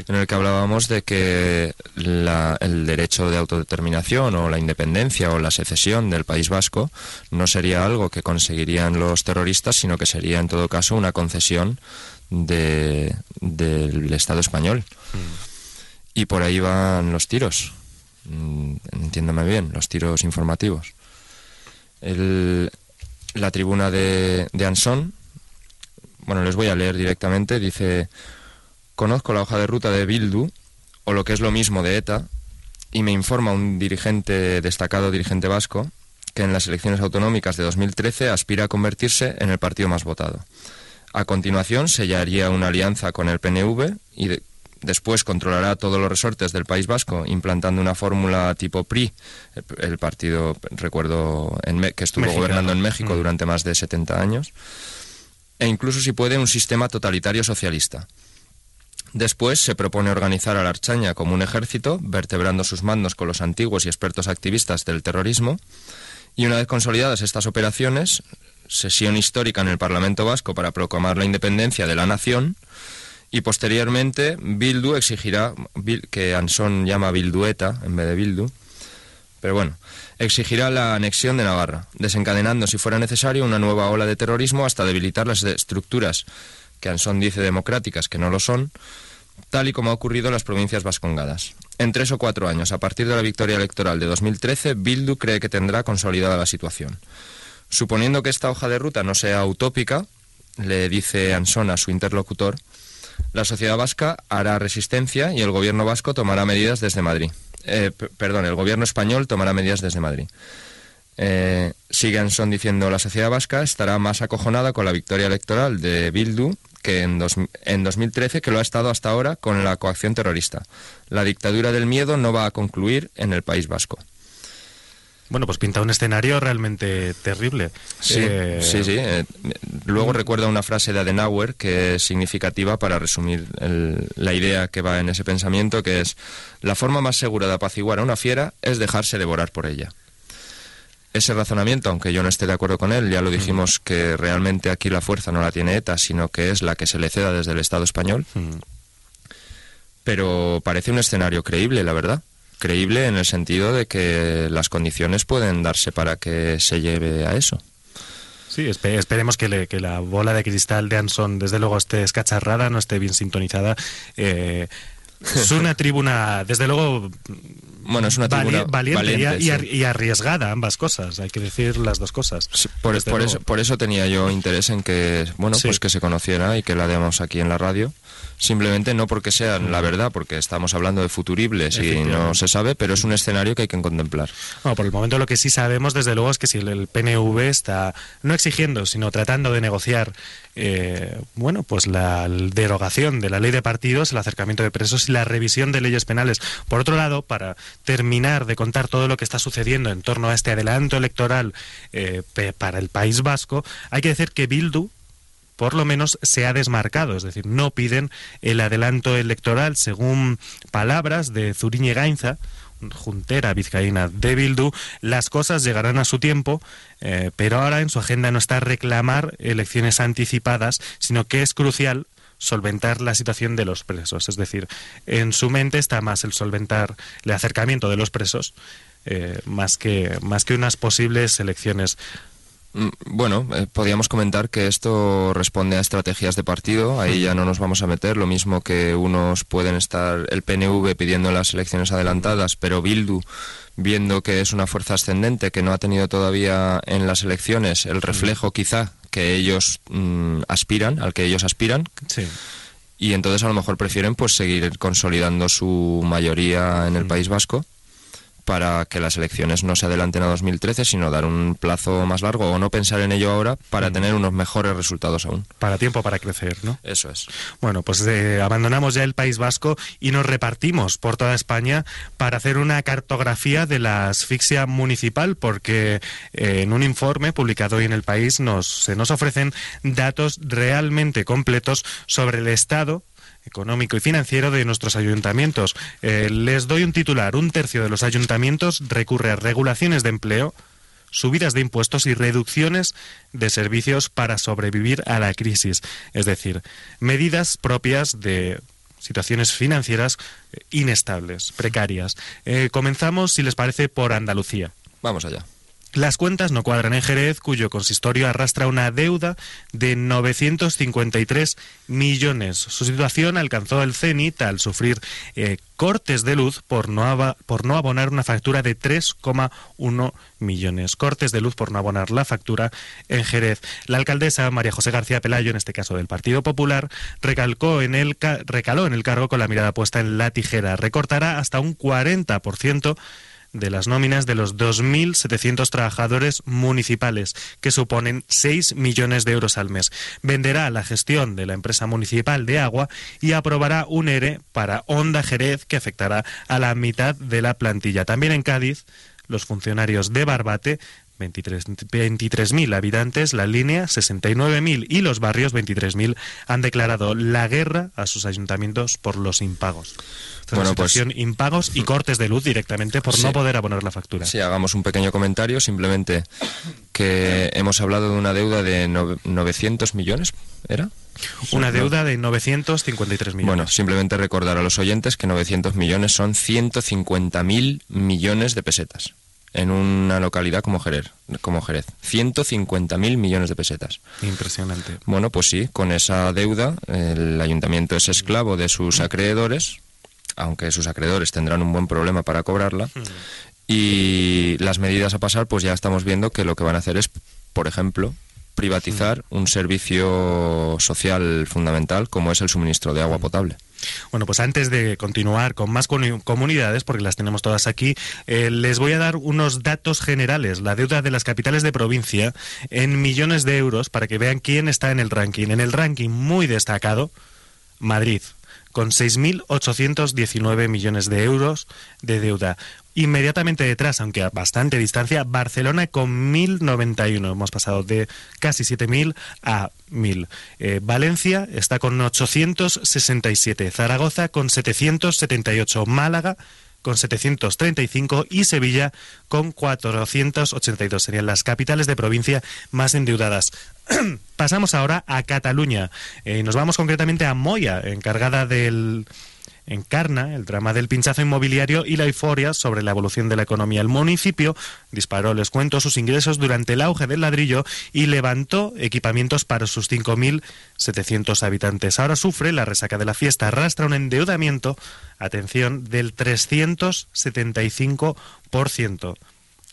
en el que hablábamos de que el derecho de autodeterminación o la independencia o la secesión del País Vasco no sería algo que conseguirían los terroristas, sino que sería en todo caso una concesión de, del Estado español. Mm. Y por ahí van los tiros. Mm, entiéndame bien, los tiros informativos. la tribuna de, de Anson, bueno, les voy a leer directamente, dice, conozco la hoja de ruta de Bildu, o lo que es lo mismo de ETA, y me informa un dirigente, destacado dirigente vasco, que en las elecciones autonómicas de 2013 aspira a convertirse en el partido más votado. A continuación sellaría una alianza con el PNV y Después controlará todos los resortes del País Vasco, implantando una fórmula tipo PRI, el, partido, recuerdo, en Me- que estuvo Mexicano. gobernando en México Mm. durante más de 70 años, e incluso, si puede, un sistema totalitario socialista. Después se propone organizar a la Archaña como un ejército, vertebrando sus mandos con los antiguos y expertos activistas del terrorismo. Y una vez consolidadas estas operaciones, sesión histórica en el Parlamento Vasco para proclamar la independencia de la nación. Y posteriormente, Bildu exigirá, que Ansón llama Bildueta en vez de Bildu, pero bueno, exigirá la anexión de Navarra, desencadenando, si fuera necesario, una nueva ola de terrorismo hasta debilitar las estructuras que Ansón dice democráticas, que no lo son, tal y como ha ocurrido en las provincias vascongadas. En tres o cuatro años, a partir de la victoria electoral de 2013, Bildu cree que tendrá consolidada la situación. Suponiendo que esta hoja de ruta no sea utópica, le dice Ansón a su interlocutor, la sociedad vasca hará resistencia y el gobierno vasco tomará medidas desde Madrid. Eh, perdón, el gobierno español tomará medidas desde Madrid. Eh, sigue Ansón diciendo la sociedad vasca estará más acojonada con la victoria electoral de Bildu que en, dos- en 2013 que lo ha estado hasta ahora con la coacción terrorista. La dictadura del miedo no va a concluir en el País Vasco. Bueno, pues pinta un escenario realmente terrible. Sí, Eh, sí, sí. eh, luego recuerda una frase de Adenauer que es significativa para resumir el- la idea que va en ese pensamiento, que es la forma más segura de apaciguar a una fiera es dejarse devorar por ella. Ese razonamiento, aunque yo no esté de acuerdo con él, ya lo dijimos que realmente aquí la fuerza no la tiene ETA, sino que es la que se le ceda desde el Estado español, mm, pero parece un escenario creíble, la verdad. Creíble en el sentido de que las condiciones pueden darse para que se lleve a eso. Sí, espe- esperemos que, le- que la bola de cristal de Anson, desde luego, esté escacharrada, no esté bien sintonizada. Eh, es una tribuna, desde luego, Bueno, es una tribuna valiente y- valiente, y, sí. ar- y arriesgada, ambas cosas. Hay que decir las dos cosas. Sí, Por, eso, por eso tenía yo interés en que, bueno, Sí. pues que se conociera y que la demos aquí en la radio. Simplemente no porque sea la verdad, porque estamos hablando de futuribles y no se sabe, pero es un escenario que hay que contemplar. Bueno, por el momento lo que sí sabemos, desde luego, es que si el, PNV está no exigiendo, sino tratando de negociar, eh, bueno, pues la derogación de la ley de partidos, el acercamiento de presos y la revisión de leyes penales. Por otro lado, para terminar de contar todo lo que está sucediendo en torno a este adelanto electoral eh, para el País Vasco, hay que decir que Bildu, por lo menos se ha desmarcado, es decir, no piden el adelanto electoral según palabras de Zuriñe Gainza, juntera vizcaína de Bildu, las cosas llegarán a su tiempo, eh, pero ahora en su agenda no está reclamar elecciones anticipadas, sino que es crucial solventar la situación de los presos. Es decir, en su mente está más el solventar el acercamiento de los presos eh, más, que, más que unas posibles elecciones. Mm, Bueno, eh, podríamos comentar que esto responde a estrategias de partido, ahí ya no nos vamos a meter, lo mismo que unos pueden estar el PNV pidiendo las elecciones adelantadas, pero Bildu viendo que es una fuerza ascendente que no ha tenido todavía en las elecciones el reflejo quizá que ellos mm, aspiran, al que ellos aspiran, Sí. y entonces a lo mejor prefieren pues seguir consolidando su mayoría en el Mm. País Vasco para que las elecciones no se adelanten a 2013, sino dar un plazo más largo o no pensar en ello ahora para Mm. tener unos mejores resultados aún. Para tiempo para crecer, ¿no? Eso es. Bueno, pues eh, abandonamos ya el País Vasco y nos repartimos por toda España para hacer una cartografía de la asfixia municipal, porque eh, en un informe publicado hoy en el país nos, se nos ofrecen datos realmente completos sobre el estado económico y financiero de nuestros ayuntamientos. Eh, les doy un titular. Un tercio de los ayuntamientos recurre a regulaciones de empleo, subidas de impuestos y reducciones de servicios para sobrevivir a la crisis. Es decir, medidas propias de situaciones financieras eh, inestables, precarias. Eh, comenzamos, si les parece, por Andalucía. Vamos allá. Las cuentas no cuadran en Jerez, cuyo consistorio arrastra una deuda de 953 millones. Su situación alcanzó el cenit al sufrir eh, cortes de luz por no, por no abonar una factura de 3,1 millones. Cortes de luz por no abonar la factura en Jerez. La alcaldesa María José García Pelayo, en este caso del Partido Popular, recalcó en el ca- recaló en el cargo con la mirada puesta en la tijera. Recortará hasta un 40% de las nóminas de los 2.700 trabajadores municipales, que suponen 6 millones de euros al mes. Venderá la gestión de la empresa municipal de agua y aprobará un ERE para Onda Jerez que afectará a la mitad de la plantilla. También en Cádiz, los funcionarios de Barbate 23.000 habitantes, la línea 69.000 y los barrios 23.000 han declarado la guerra a sus ayuntamientos por los impagos. bueno, pues impagos y cortes de luz directamente por no poder abonar la factura. Sí, hagamos un pequeño comentario, simplemente que hemos hablado de una deuda de 900 millones, ¿era? Una deuda de 953 millones. Bueno, simplemente recordar a los oyentes que 900 millones son 150.000 millones de pesetas en una localidad como Jerez. Como Jerez. 150.000 millones de pesetas. Impresionante. Bueno, pues sí, con esa deuda el ayuntamiento es esclavo de sus acreedores, aunque sus acreedores tendrán un buen problema para cobrarla. Y las medidas a pasar, pues ya estamos viendo que lo que van a hacer es, por ejemplo, privatizar un servicio social fundamental como es el suministro de agua potable. Bueno, pues antes de continuar con más comunidades, porque las tenemos todas aquí, eh, les voy a dar unos datos generales. La deuda de las capitales de provincia en millones de euros para que vean quién está en el ranking. En el ranking muy destacado, Madrid con 6.819 millones de euros de deuda. Inmediatamente detrás, aunque a bastante distancia, Barcelona con 1.091. Hemos pasado de casi 7.000 a 1.000. Eh, Valencia está con 867. Zaragoza con 778. Málaga con 735 y Sevilla con 482. Serían las capitales de provincia más endeudadas. Pasamos ahora a Cataluña. Eh, nos vamos concretamente a Moya, encargada del encarna el drama del pinchazo inmobiliario y la euforia sobre la evolución de la economía. El municipio disparó, les cuento, sus ingresos durante el auge del ladrillo y levantó equipamientos para sus 5.700 habitantes. Ahora sufre la resaca de la fiesta, arrastra un endeudamiento, atención, del 375%.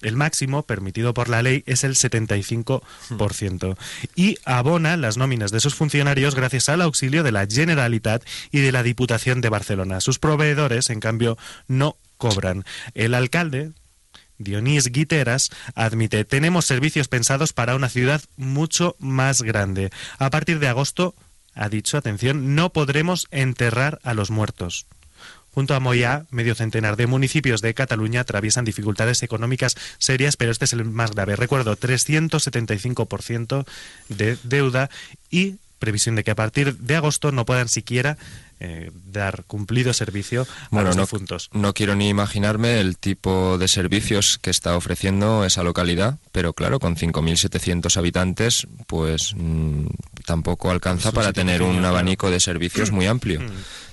El máximo permitido por la ley es el 75% y abona las nóminas de sus funcionarios gracias al auxilio de la Generalitat y de la Diputación de Barcelona. Sus proveedores, en cambio, no cobran. El alcalde, Dionís Guiteras admite, tenemos servicios pensados para una ciudad mucho más grande. A partir de agosto, ha dicho, atención, no podremos enterrar a los muertos. Junto a Moya, medio centenar de municipios de Cataluña atraviesan dificultades económicas serias, pero este es el más grave. Recuerdo, 375% de deuda y previsión de que a partir de agosto no puedan siquiera eh, dar cumplido servicio a los difuntos. No quiero ni imaginarme el tipo de servicios que está ofreciendo esa localidad, pero claro, con 5.700 habitantes, pues mm, tampoco alcanza para tener un abanico de servicios muy amplio.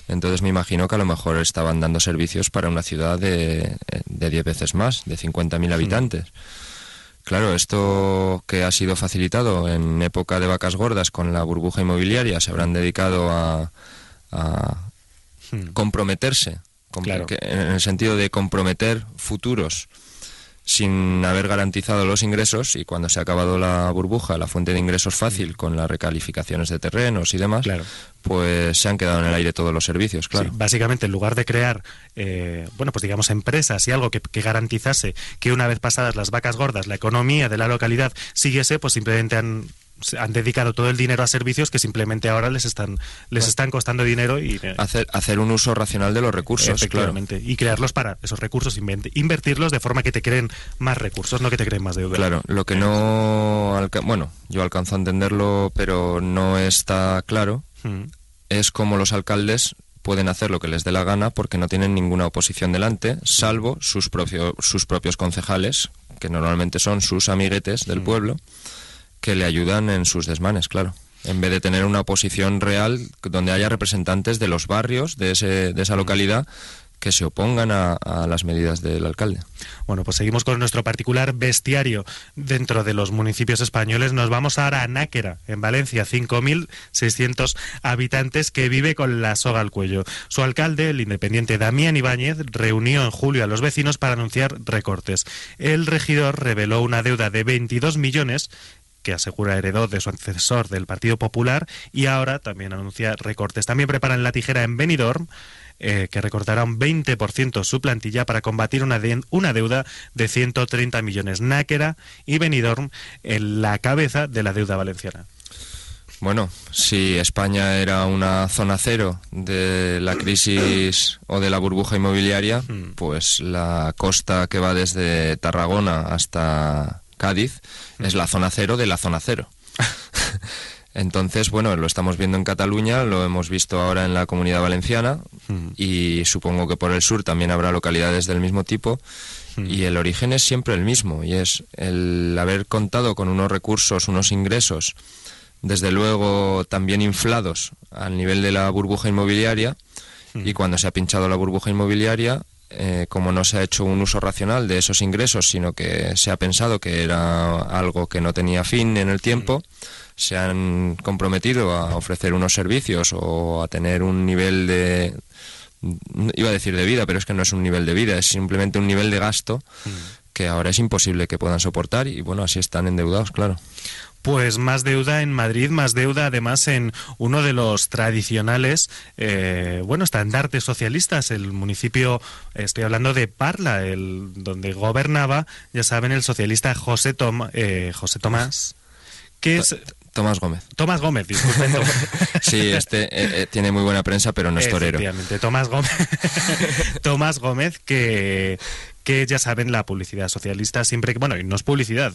Entonces me imagino que a lo mejor estaban dando servicios para una ciudad de, de 10 veces más, de 50.000 habitantes. Claro, esto que ha sido facilitado en época de vacas gordas con la burbuja inmobiliaria, se habrán dedicado a, comprometerse, en el sentido de comprometer futuros sin haber garantizado los ingresos y cuando se ha acabado la burbuja, la fuente de ingresos fácil con las recalificaciones de terrenos y demás, pues se han quedado en el aire todos los servicios, claro. básicamente, en lugar de crear, eh, bueno, pues digamos empresas y algo que, que, garantizase que una vez pasadas las vacas gordas, la economía de la localidad siguiese, pues simplemente han han dedicado todo el dinero a servicios que simplemente ahora les están les están costando dinero y eh, hacer hacer un uso racional de los recursos efectivamente y crearlos para esos recursos invertirlos de forma que te creen más recursos no que te creen más deuda claro lo que no bueno yo alcanzo a entenderlo pero no está claro hmm. es como los alcaldes pueden hacer lo que les dé la gana porque no tienen ninguna oposición delante salvo sus propios sus propios concejales que normalmente son sus amiguetes del hmm. pueblo que le ayudan en sus desmanes, claro. En vez de tener una oposición real donde haya representantes de los barrios de, ese, de esa localidad que se opongan a, las medidas del alcalde. Bueno, pues seguimos con nuestro particular bestiario dentro de los municipios españoles. Nos vamos ahora a Náquera, en Valencia, 5.600 habitantes que vive con la soga al cuello. Su alcalde, el independiente Damián Ibáñez, reunió en julio a los vecinos para anunciar recortes. El regidor reveló una deuda de 22 millones que asegura heredó de su antecesor del Partido Popular y ahora también anuncia recortes. También preparan la tijera en Benidorm eh, que recortará un 20% su plantilla para combatir una, de- una deuda de 130 millones. Náquera y Benidorm en la cabeza de la deuda valenciana. Bueno, si España era una zona cero de la crisis o de la burbuja inmobiliaria, Mm. pues la costa que va desde Tarragona hasta Cádiz es la zona cero de la zona cero. Entonces, bueno, lo estamos viendo en Cataluña, lo hemos visto ahora en la comunidad valenciana y supongo que por el sur también habrá localidades del mismo tipo. Y el origen es siempre el mismo, y es el haber contado con unos recursos, unos ingresos, desde luego también inflados al nivel de la burbuja inmobiliaria, y cuando se ha pinchado la burbuja inmobiliaria, eh, como no se ha hecho un uso racional de esos ingresos, sino que se ha pensado que era algo que no tenía fin en el tiempo, se han comprometido a ofrecer unos servicios o a tener un nivel de iba a decir de vida, pero es que no es un nivel de vida, es simplemente un nivel de gasto que ahora es imposible que puedan soportar y bueno, así están endeudados, claro. Pues más deuda en Madrid, más deuda además en uno de los tradicionales, eh, bueno, estandartes socialistas, el municipio, estoy hablando de Parla, el donde gobernaba, ya saben, el socialista José, Tom- eh, José Tomás, que es Tomás Gómez. Tomás Gómez, disculpen. Sí, este eh, eh, tiene muy buena prensa, pero no es torero. Tomás Gómez, Tomás Gómez que, que ya saben, la publicidad socialista siempre que, bueno, y no es publicidad,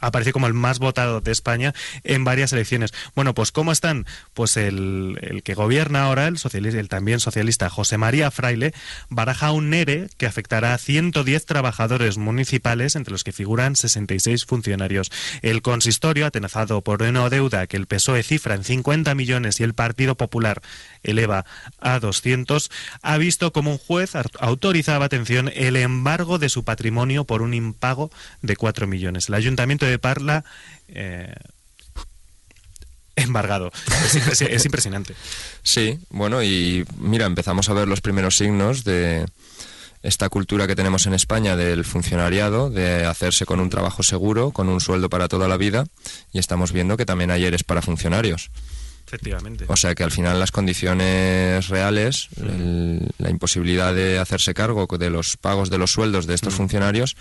aparece como el más votado de España en varias elecciones. Bueno, pues ¿cómo están? Pues el, el que gobierna ahora, el, el también socialista José María Fraile, baraja un NERE que afectará a 110 trabajadores municipales, entre los que figuran 66 funcionarios. El consistorio, atenazado por una deuda que el PSOE cifra en 50 millones y el Partido Popular eleva a 200, ha visto como un juez autorizaba, atención, el embargo de su patrimonio por un impago de 4 millones. El Ayuntamiento de Parla... eh, embargado. Es, impresi- es impresionante. Sí, bueno, y mira, empezamos a ver los primeros signos de esta cultura que tenemos en España del funcionariado, de hacerse con un trabajo seguro, con un sueldo para toda la vida, y estamos viendo que también hay eres para funcionarios. Efectivamente. O sea que al final las condiciones reales, el- la imposibilidad de hacerse cargo de los pagos de los sueldos de estos funcionarios,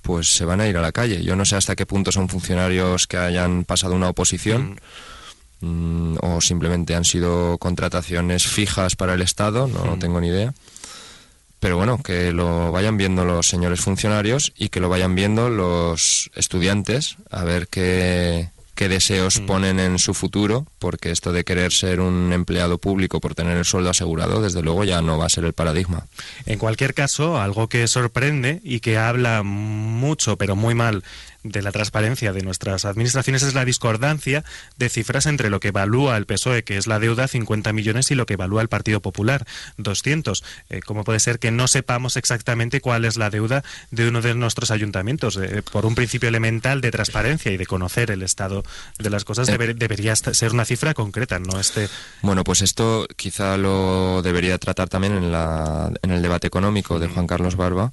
pues se van a ir a la calle. Yo no sé hasta qué punto son funcionarios que hayan pasado una oposición mm, o simplemente han sido contrataciones fijas para el Estado, no tengo ni idea. Pero bueno, que lo vayan viendo los señores funcionarios y que lo vayan viendo los estudiantes, a ver qué, qué deseos ponen en su futuro, porque esto de querer ser un empleado público por tener el sueldo asegurado, desde luego ya no va a ser el paradigma. En cualquier caso, algo que sorprende y que habla mucho, pero muy mal, de la transparencia de nuestras administraciones es la discordancia de cifras entre lo que evalúa el PSOE, que es la deuda, 50 millones, y lo que evalúa el Partido Popular, 200. Eh, ¿Cómo puede ser que no sepamos exactamente cuál es la deuda de uno de nuestros ayuntamientos? Eh, por un principio elemental de transparencia y de conocer el estado de las cosas, Eh. deber- debería ser una cifra concreta, no este... Bueno, pues esto quizá lo debería tratar también en, la, en el debate económico de Juan Carlos Barba,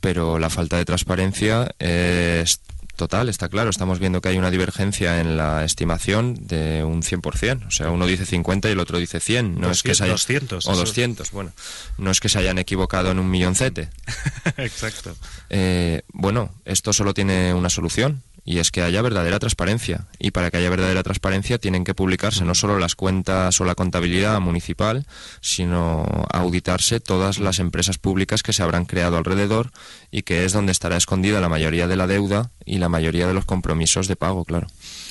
pero la falta de transparencia es total, está claro. Estamos viendo que hay una divergencia en la estimación de un 100%. O sea, uno dice 50 y el otro dice 100. No es que se haya- 200, O eso. 200, bueno. No es que se hayan equivocado en un milloncete. Exacto. Eh, bueno, esto solo tiene una solución y es que haya verdadera transparencia. Y para que haya verdadera transparencia tienen que publicarse no solo las cuentas o la contabilidad municipal, sino auditarse todas las empresas públicas que se habrán creado alrededor y que es donde estará escondida la mayoría de la deuda y la mayoría de los compromisos de pago, claro.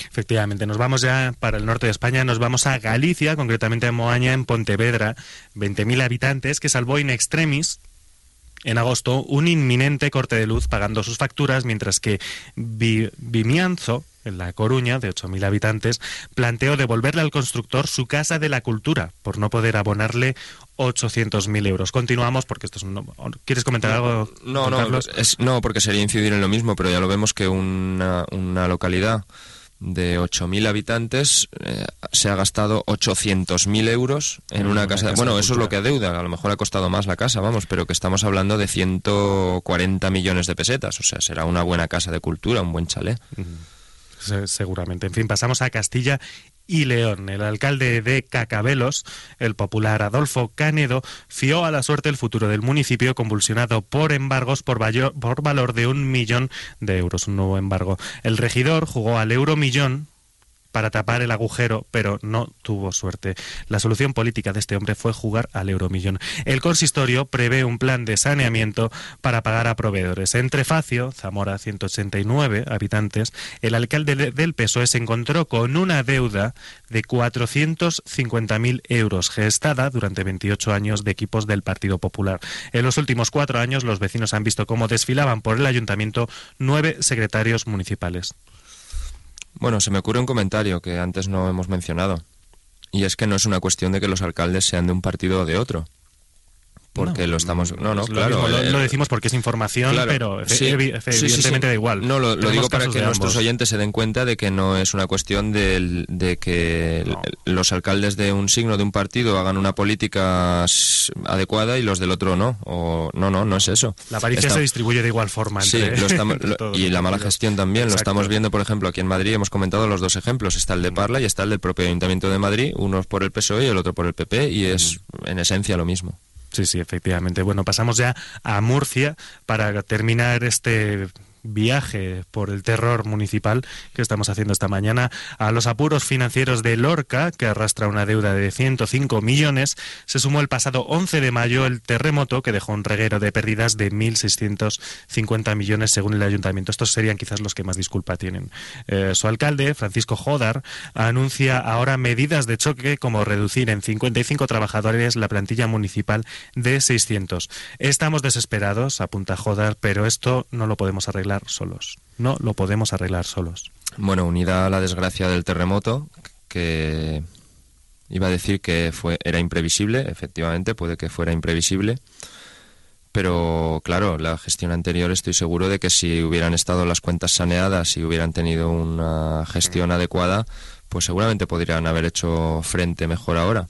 Efectivamente, nos vamos ya para el norte de España, nos vamos a Galicia, concretamente a Moaña, en Pontevedra, 20.000 habitantes, que salvó in extremis en agosto un inminente corte de luz pagando sus facturas, mientras que Vi- Vimianzo, en La Coruña, de 8.000 habitantes, planteó devolverle al constructor su casa de la cultura por no poder abonarle 800.000 euros. Continuamos porque esto es un... ¿Quieres comentar algo? No, Juan no, Carlos? es, no, porque sería incidir en lo mismo, pero ya lo vemos que una, una localidad de 8.000 habitantes eh, se ha gastado 800.000 euros en En una, una casa. casa Bueno, eso es lo que adeuda. A lo mejor ha costado más la casa, vamos, pero que estamos hablando de 140 millones de pesetas. O sea, será una buena casa de cultura, un buen chalet. Se- Seguramente. En fin, pasamos a Castilla y León. El alcalde de Cacabelos, el popular Adolfo Canedo, fió a la suerte el futuro del municipio convulsionado por embargos por, valor de un millón de euros, un nuevo embargo. El regidor jugó al euromillón para tapar el agujero, pero no tuvo suerte. La solución política de este hombre fue jugar al euromillón. El consistorio prevé un plan de saneamiento para pagar a proveedores. Entre Facio, Zamora, 189 habitantes, el alcalde del PSOE se encontró con una deuda de 450.000 euros gestada durante 28 años de equipos del Partido Popular. En los últimos cuatro años los vecinos han visto cómo desfilaban por el ayuntamiento nueve secretarios municipales. Bueno, se me ocurre un comentario que antes no hemos mencionado. Y es que no es una cuestión de que los alcaldes sean de un partido o de otro porque lo estamos no no claro lo, decimos porque es información pero evidentemente da igual. No lo, digo para que nuestros oyentes se den cuenta de que no es una cuestión de, de que los alcaldes de un signo de un partido hagan una política adecuada y los del otro no o no no no es eso. La avaricia se distribuye de igual forma entre y la mala gestión también lo estamos viendo por ejemplo aquí en Madrid hemos comentado los dos ejemplos está el de Parla y está el del propio Ayuntamiento de Madrid uno por el PSOE y el otro por el PP y es en esencia lo mismo Sí, sí, efectivamente. Bueno, pasamos ya a Murcia para terminar este viaje por el terror municipal que estamos haciendo esta mañana a los apuros financieros de Lorca, que arrastra una deuda de 105 millones, se sumó el pasado 11 de mayo el terremoto que dejó un reguero de pérdidas de 1.650 millones según el ayuntamiento. Estos serían quizás los que más disculpa tienen. Eh, su alcalde, Francisco Jodar, anuncia ahora medidas de choque como reducir en 55 trabajadores la plantilla municipal de 600. Estamos desesperados, apunta Jodar, pero esto no lo podemos arreglar solos. No lo podemos arreglar solos. Bueno, unida a la desgracia del terremoto, que iba a decir que fue era imprevisible, efectivamente, puede que fuera imprevisible, pero claro, la gestión anterior estoy seguro de que si hubieran estado las cuentas saneadas y hubieran tenido una gestión adecuada, pues seguramente podrían haber hecho frente mejor ahora.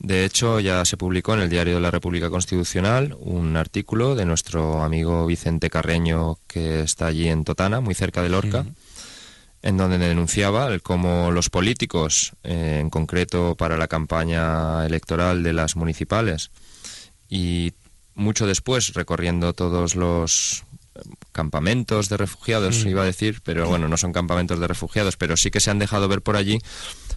De hecho, ya se publicó en el Diario de la República Constitucional un artículo de nuestro amigo Vicente Carreño, que está allí en Totana, muy cerca de Lorca, en donde denunciaba cómo los políticos, eh, en concreto para la campaña electoral de las municipales, y mucho después recorriendo todos los campamentos de refugiados, iba a decir, pero bueno, no son campamentos de refugiados, pero sí que se han dejado ver por allí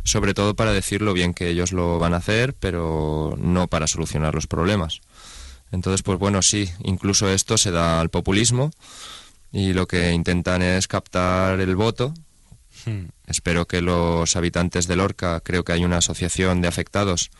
sobre todo para decir lo bien que ellos lo van a hacer, pero no para solucionar los problemas. Entonces, pues bueno, sí, incluso esto se da al populismo y lo que intentan es captar el voto. Hmm. Espero que los habitantes de Lorca, creo que hay una asociación de afectados,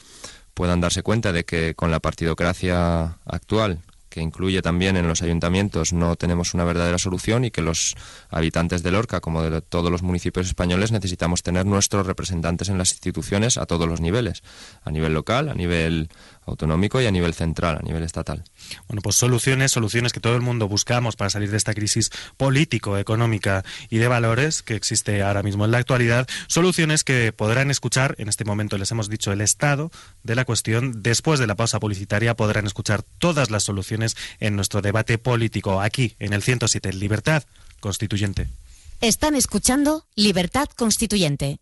puedan darse cuenta de que con la partidocracia actual, que incluye también en los ayuntamientos, no tenemos una verdadera solución y que los habitantes de Lorca, como de todos los municipios españoles, necesitamos tener nuestros representantes en las instituciones a todos los niveles, a nivel local, a nivel autonómico y a nivel central, a nivel estatal. Bueno, pues soluciones, soluciones que todo el mundo buscamos para salir de esta crisis político, económica y de valores que existe ahora mismo en la actualidad, soluciones que podrán escuchar, en este momento les hemos dicho el estado de la cuestión, después de la pausa publicitaria podrán escuchar todas las soluciones en nuestro debate político aquí en el 107 Libertad Constituyente. Están escuchando Libertad Constituyente